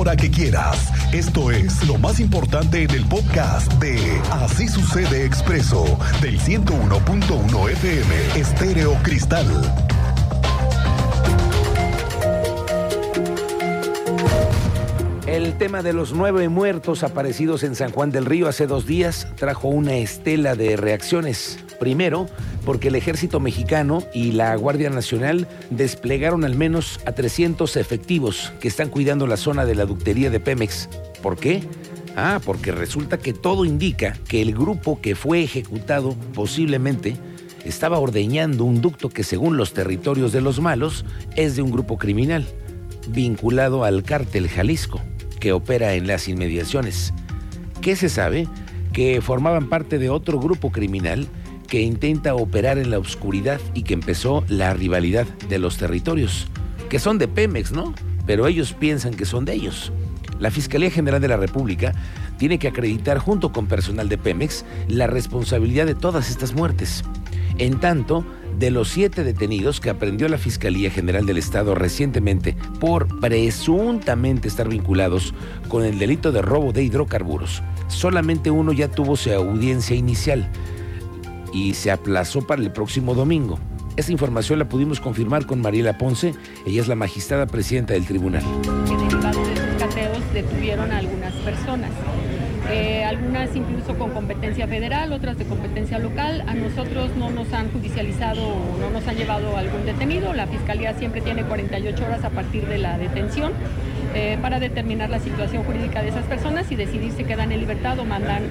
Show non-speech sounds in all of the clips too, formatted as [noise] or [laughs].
hora que quieras. Esto es lo más importante en el podcast de Así sucede expreso del 101.1 FM Estéreo Cristal. El tema de los nueve muertos aparecidos en San Juan del Río hace dos días trajo una estela de reacciones. Primero, porque el ejército mexicano y la Guardia Nacional desplegaron al menos a 300 efectivos que están cuidando la zona de la ductería de Pemex. ¿Por qué? Ah, porque resulta que todo indica que el grupo que fue ejecutado posiblemente estaba ordeñando un ducto que según los territorios de los malos es de un grupo criminal vinculado al cártel Jalisco que opera en las inmediaciones. ¿Qué se sabe? Que formaban parte de otro grupo criminal que intenta operar en la oscuridad y que empezó la rivalidad de los territorios, que son de Pemex, ¿no? Pero ellos piensan que son de ellos. La Fiscalía General de la República tiene que acreditar junto con personal de Pemex la responsabilidad de todas estas muertes. En tanto, de los siete detenidos que aprendió la Fiscalía General del Estado recientemente por presuntamente estar vinculados con el delito de robo de hidrocarburos, solamente uno ya tuvo su audiencia inicial y se aplazó para el próximo domingo. Esta información la pudimos confirmar con Mariela Ponce, ella es la magistrada presidenta del tribunal. Que derivado de estos cateos detuvieron a algunas personas. Eh, algunas incluso con competencia federal, otras de competencia local. A nosotros no nos han judicializado o no nos han llevado algún detenido. La Fiscalía siempre tiene 48 horas a partir de la detención eh, para determinar la situación jurídica de esas personas y decidir si quedan en libertad o mandan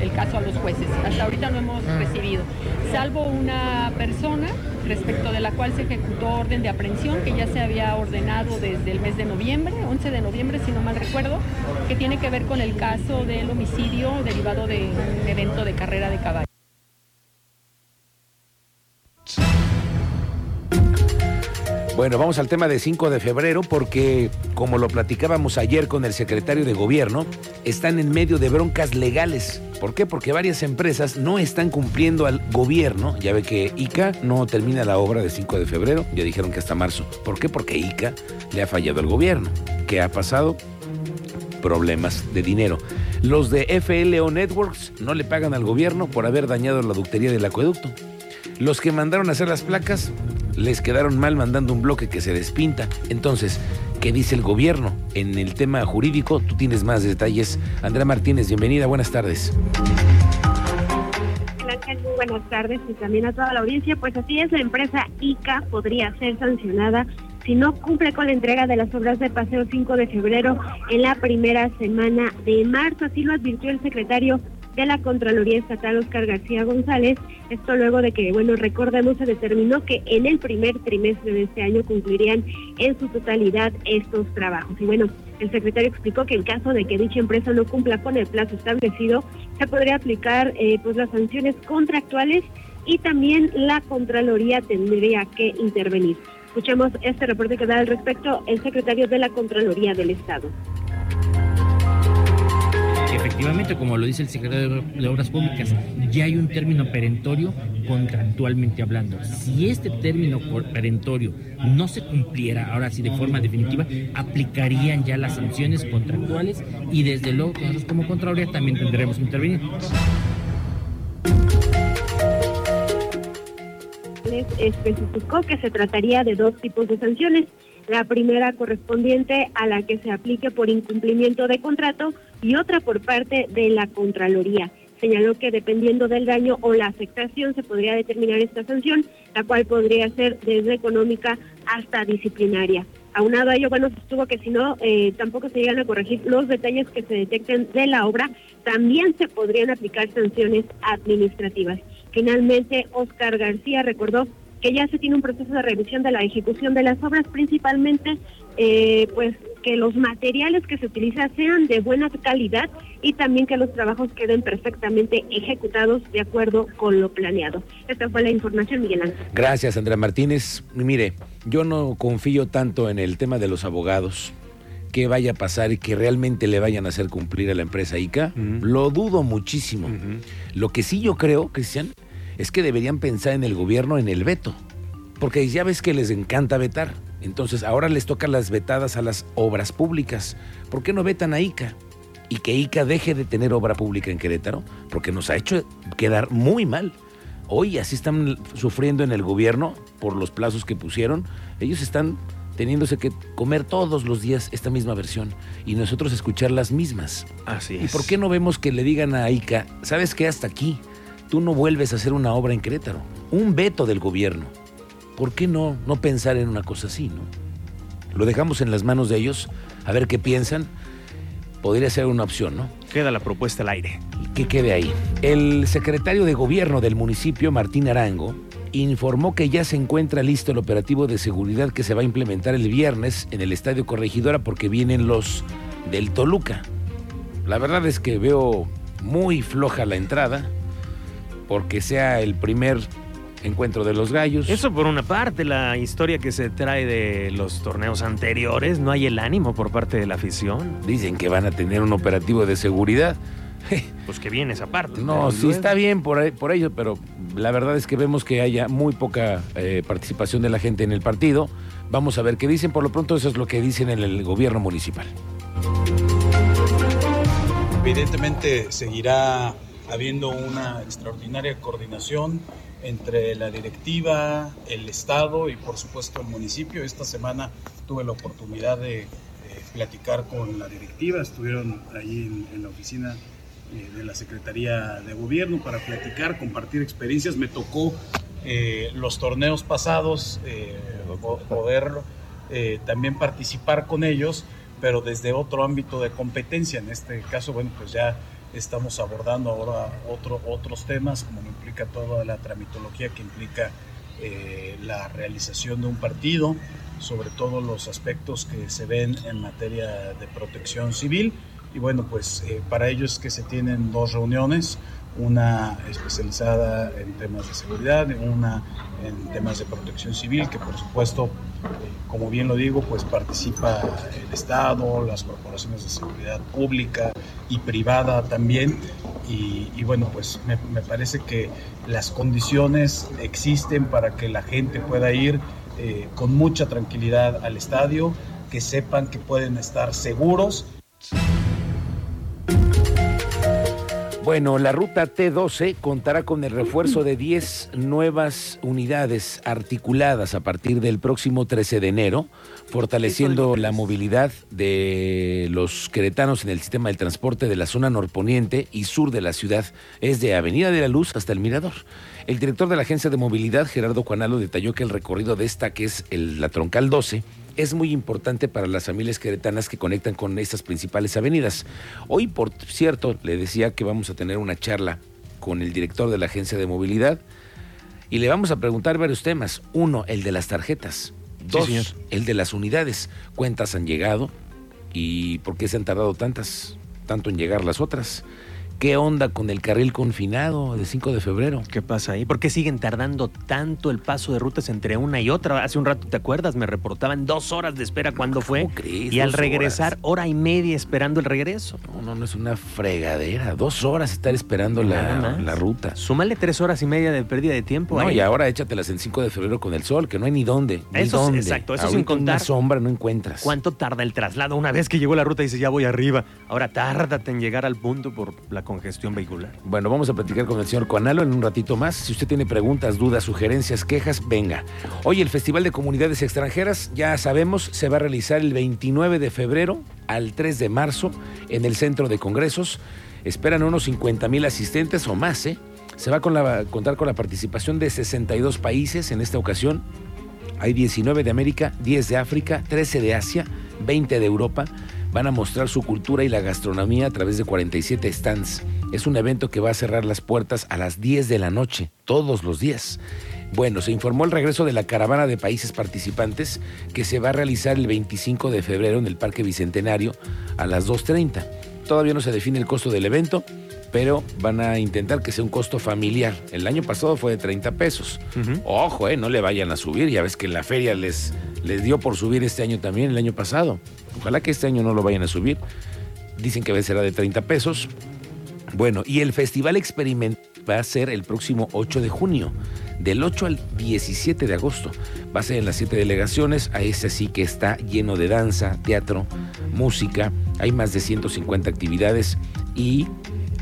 el caso a los jueces. Hasta ahorita no hemos recibido, salvo una persona respecto de la cual se ejecutó orden de aprehensión que ya se había ordenado desde el mes de noviembre, 11 de noviembre si no mal recuerdo, que tiene que ver con el caso del homicidio derivado de un evento de carrera de caballo. Bueno, vamos al tema de 5 de febrero porque, como lo platicábamos ayer con el secretario de gobierno, están en medio de broncas legales. ¿Por qué? Porque varias empresas no están cumpliendo al gobierno. Ya ve que ICA no termina la obra de 5 de febrero, ya dijeron que hasta marzo. ¿Por qué? Porque ICA le ha fallado al gobierno. ¿Qué ha pasado? Problemas de dinero. Los de FLO Networks no le pagan al gobierno por haber dañado la ductería del acueducto. Los que mandaron a hacer las placas les quedaron mal mandando un bloque que se despinta. Entonces, ¿qué dice el gobierno? En el tema jurídico, tú tienes más detalles. Andrea Martínez, bienvenida, buenas tardes. Muy buenas tardes y también a toda la audiencia. Pues así es, la empresa ICA podría ser sancionada si no cumple con la entrega de las obras de Paseo 5 de febrero en la primera semana de marzo. Así lo advirtió el secretario de la Contraloría Estatal Oscar García González. Esto luego de que, bueno, recordemos, se determinó que en el primer trimestre de este año cumplirían en su totalidad estos trabajos. Y bueno, el secretario explicó que en caso de que dicha empresa no cumpla con el plazo establecido, se podría aplicar eh, pues las sanciones contractuales y también la Contraloría tendría que intervenir. Escuchemos este reporte que da al respecto el secretario de la Contraloría del Estado efectivamente, como lo dice el secretario de Obras Públicas, ya hay un término perentorio contractualmente hablando. Si este término perentorio no se cumpliera, ahora sí de forma definitiva, aplicarían ya las sanciones contractuales y desde luego nosotros como Contraloría también tendremos que intervenir. especificó que se trataría de dos tipos de sanciones. La primera correspondiente a la que se aplique por incumplimiento de contrato y otra por parte de la Contraloría. Señaló que dependiendo del daño o la afectación se podría determinar esta sanción, la cual podría ser desde económica hasta disciplinaria. Aunado a ello, bueno, sostuvo que si no, eh, tampoco se llegan a corregir los detalles que se detecten de la obra, también se podrían aplicar sanciones administrativas. Finalmente, Oscar García recordó que ya se tiene un proceso de revisión de la ejecución de las obras, principalmente eh, pues que los materiales que se utilizan sean de buena calidad y también que los trabajos queden perfectamente ejecutados de acuerdo con lo planeado. Esta fue la información, Miguel Ángel. Gracias, Andrea Martínez. Mire, yo no confío tanto en el tema de los abogados que vaya a pasar y que realmente le vayan a hacer cumplir a la empresa ICA, lo dudo muchísimo. Lo que sí yo creo, Cristian, es que deberían pensar en el gobierno en el veto. Porque ya ves que les encanta vetar. Entonces ahora les tocan las vetadas a las obras públicas. ¿Por qué no vetan a ICA? Y que ICA deje de tener obra pública en Querétaro, porque nos ha hecho quedar muy mal. Hoy así están sufriendo en el gobierno por los plazos que pusieron. Ellos están teniéndose que comer todos los días esta misma versión y nosotros escuchar las mismas. Así es. ¿Y por qué no vemos que le digan a ICA, sabes qué, hasta aquí, tú no vuelves a hacer una obra en Querétaro? Un veto del gobierno. ¿Por qué no, no pensar en una cosa así, no? Lo dejamos en las manos de ellos, a ver qué piensan. Podría ser una opción, ¿no? Queda la propuesta al aire. Que quede ahí. El secretario de gobierno del municipio, Martín Arango, informó que ya se encuentra listo el operativo de seguridad que se va a implementar el viernes en el Estadio Corregidora porque vienen los del Toluca. La verdad es que veo muy floja la entrada porque sea el primer encuentro de los gallos. Eso por una parte, la historia que se trae de los torneos anteriores, no hay el ánimo por parte de la afición. Dicen que van a tener un operativo de seguridad. [laughs] Pues que viene esa parte. No, sí está bien por, por ello, pero la verdad es que vemos que haya muy poca eh, participación de la gente en el partido. Vamos a ver qué dicen. Por lo pronto eso es lo que dicen en el gobierno municipal. Evidentemente seguirá habiendo una extraordinaria coordinación entre la directiva, el Estado y por supuesto el municipio. Esta semana tuve la oportunidad de eh, platicar con la directiva, estuvieron ahí en, la oficina eh, de la Secretaría de Gobierno para platicar, compartir experiencias. Me tocó eh, los torneos pasados, poder también participar con ellos, pero desde otro ámbito de competencia. En este caso, bueno, pues ya estamos abordando ahora otro, otros temas, como implica toda la tramitología que implica eh, la realización de un partido, sobre todo los aspectos que se ven en materia de protección civil. Y bueno, pues eh, para ello es que se tienen dos reuniones, una especializada en temas de seguridad, una en temas de protección civil, que por supuesto, como bien lo digo, pues participa el Estado, las corporaciones de seguridad pública y privada también. Y, bueno, pues me, me, parece que las condiciones existen para que la gente pueda ir eh, con mucha tranquilidad al estadio, que sepan que pueden estar seguros. Bueno, la ruta T12 contará con el refuerzo de 10 nuevas unidades articuladas a partir del próximo 13 de enero, fortaleciendo la movilidad de los queretanos en el sistema del transporte de la zona norponiente y sur de la ciudad. Es de Avenida de la Luz hasta el Mirador. El director de la Agencia de Movilidad, Gerardo Cuanalo, detalló que el recorrido de esta, que es el, la Troncal 12, es muy importante para las familias queretanas que conectan con estas principales avenidas. Hoy, por cierto, le decía que vamos a tener una charla con el director de la Agencia de Movilidad y le vamos a preguntar varios temas. Uno, el de las tarjetas. Dos, sí, el de las unidades. ¿Cuántas han llegado? ¿Y por qué se han tardado tantas, tanto en llegar las otras? ¿Qué onda con el carril confinado de 5 de febrero? ¿Qué pasa ahí? ¿Por qué siguen tardando tanto el paso de rutas entre una y otra? Hace un rato, ¿te acuerdas? Me reportaban dos horas de espera cuando fue. crees? Y al regresar, horas. hora y media esperando el regreso. No, no, no es una fregadera. Dos horas estar esperando la, la ruta. Súmale tres horas y media de pérdida de tiempo. No, ahí. y ahora échatelas en 5 de febrero con el sol, que no hay ni dónde. Ni Eso dónde. exacto, eso Ahorita sin contar Una sombra no encuentras. ¿Cuánto tarda el traslado? Una vez que llegó la ruta dices, ya voy arriba. Ahora tárdate en llegar al punto por la congestión vehicular. Bueno, vamos a platicar con el señor Coanalo en un ratito más. Si usted tiene preguntas, dudas, sugerencias, quejas, venga. Hoy el Festival de Comunidades Extranjeras, ya sabemos, se va a realizar el 29 de febrero al 3 de marzo en el Centro de Congresos. Esperan unos 50 mil asistentes o más, ¿eh? Se va a contar con la participación de 62 países en esta ocasión. Hay 19 de América, 10 de África, 13 de Asia, 20 de Europa. Van a mostrar su cultura y la gastronomía a través de 47 stands. Es un evento que va a cerrar las puertas a las 10 de la noche, todos los días. Bueno, se informó el regreso de la caravana de países participantes que se va a realizar el 25 de febrero en el Parque Bicentenario a las 2.30. Todavía no se define el costo del evento, pero van a intentar que sea un costo familiar. El año pasado fue de 30 pesos. Ojo, eh, no le vayan a subir. Ya ves que en la feria les, les dio por subir este año también, el año pasado. Ojalá que este año no lo vayan a subir. Dicen que será de 30 pesos. Bueno, y el Festival Experiment va a ser el próximo 8 de junio. del 8 al 17 de agosto. Va a ser en las siete delegaciones, a ese sí que está lleno de danza, teatro, música, hay más de 150 actividades y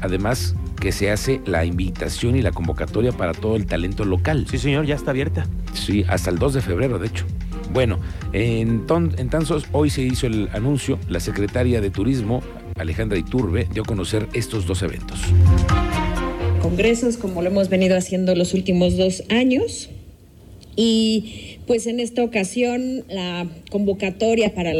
además que se hace la invitación y la convocatoria para todo el talento local. Sí, señor, ya está abierta. Sí, hasta el 2 de febrero, de hecho. Bueno, en, Tanzos hoy se hizo el anuncio, la secretaria de Turismo, Alejandra Iturbe, dio a conocer estos dos eventos. Congresos, como lo hemos venido haciendo los últimos dos años, y pues en esta ocasión la convocatoria para,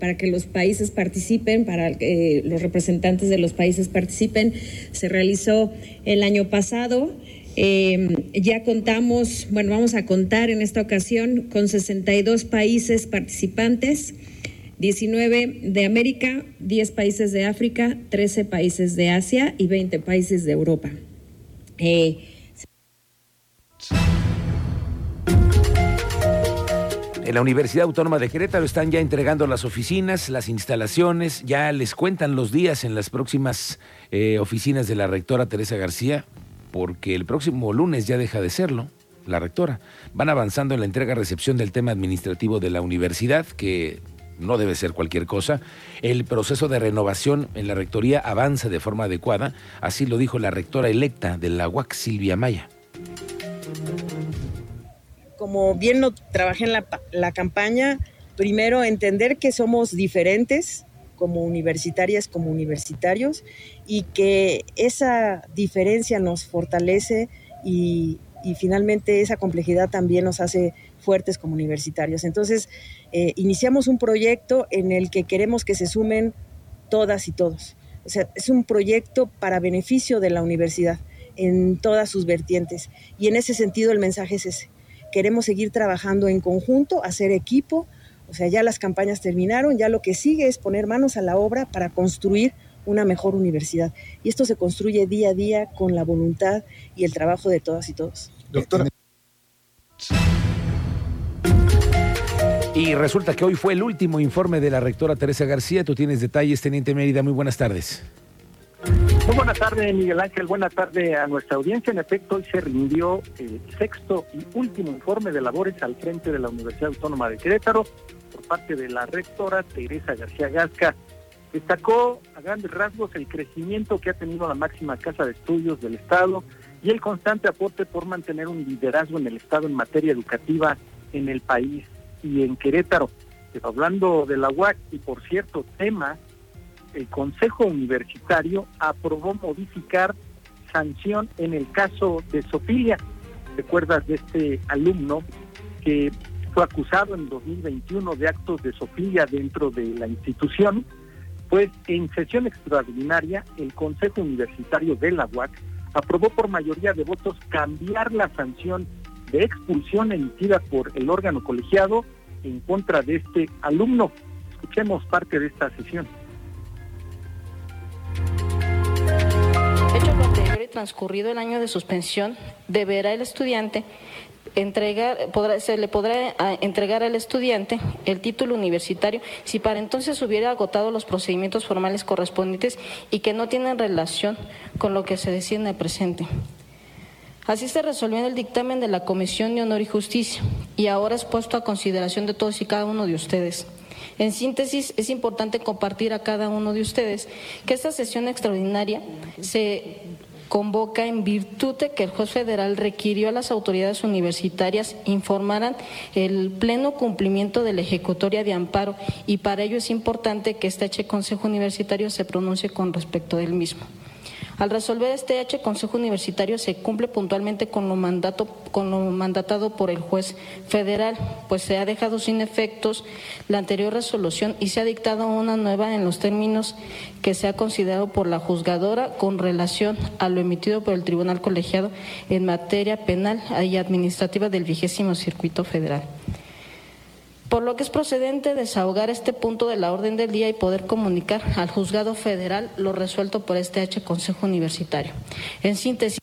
para que los países participen, para que los representantes de los países participen, se realizó el año pasado. Eh, ya contamos, bueno, vamos a contar en esta ocasión con 62 países participantes, 19 de América, 10 países de África, 13 países de Asia y 20 países de Europa. Eh, en la Universidad Autónoma de Querétaro están ya entregando las oficinas, las instalaciones, ya les cuentan los días en las próximas eh, oficinas de la rectora Teresa García, porque el próximo lunes ya deja de serlo la rectora. Van avanzando en la entrega-recepción del tema administrativo de la universidad, que no debe ser cualquier cosa. El proceso de renovación en la rectoría avanza de forma adecuada, así lo dijo la rectora electa de la UAC, Silvia Maya como bien lo trabajé en la, campaña, primero entender que somos diferentes como universitarias, como universitarios, y que esa diferencia nos fortalece y, finalmente esa complejidad también nos hace fuertes como universitarios. Entonces, eh, iniciamos un proyecto en el que queremos que se sumen todas y todos. O sea, es un proyecto para beneficio de la universidad en todas sus vertientes. Y en ese sentido el mensaje es ese queremos seguir trabajando en conjunto, hacer equipo, o sea, ya las campañas terminaron, ya lo que sigue es poner manos a la obra para construir una mejor universidad. Y esto se construye día a día con la voluntad y el trabajo de todas y todos. Doctora. Y resulta que hoy fue el último informe de la rectora Teresa García. Tú tienes detalles, Teniente Mérida. Muy buenas tardes. Muy buenas tardes, Miguel Ángel. Buenas tardes a nuestra audiencia. En efecto, hoy se rindió el sexto y último informe de labores al frente de la Universidad Autónoma de Querétaro parte de la rectora Teresa García Gasca. Destacó a grandes rasgos el crecimiento que ha tenido la máxima casa de estudios del Estado y el constante aporte por mantener un liderazgo en el Estado en materia educativa en el país y en Querétaro. Pero hablando de la UAC y por cierto, tema el Consejo Universitario aprobó modificar sanción en el caso de Sofía. ¿Recuerdas de este alumno que fue acusado en 2021 de actos de Sofía dentro de la institución? Pues en sesión extraordinaria, el Consejo Universitario de la UAC aprobó por mayoría de votos cambiar la sanción de expulsión emitida por el órgano colegiado en contra de este alumno. Escuchemos parte de esta sesión. transcurrido el año de suspensión, deberá el estudiante entregar, se le podrá ah, entregar al estudiante el título universitario si para entonces hubiera agotado los procedimientos formales correspondientes y que no tienen relación con lo que se decide en el presente. Así se resolvió en el dictamen de la Comisión de Honor y Justicia y ahora es puesto a consideración de todos y cada uno de ustedes. En síntesis, es importante compartir a cada uno de ustedes que esta sesión extraordinaria se convoca en virtud de que el juez federal requirió a las autoridades universitarias informaran el pleno cumplimiento de la ejecutoria de amparo y para ello es importante que este Consejo Universitario se pronuncie con respecto del mismo. Al resolver este H, Consejo Universitario se cumple puntualmente con lo, mandato, con lo mandatado por el juez federal, pues se ha dejado sin efectos la anterior resolución y se ha dictado una nueva en los términos que se ha considerado por la juzgadora con relación a lo emitido por el Tribunal Colegiado en materia penal y administrativa del vigésimo circuito federal por lo que es procedente desahogar este punto de la orden del día y poder comunicar al juzgado federal lo resuelto por este H Consejo Universitario. En síntesis.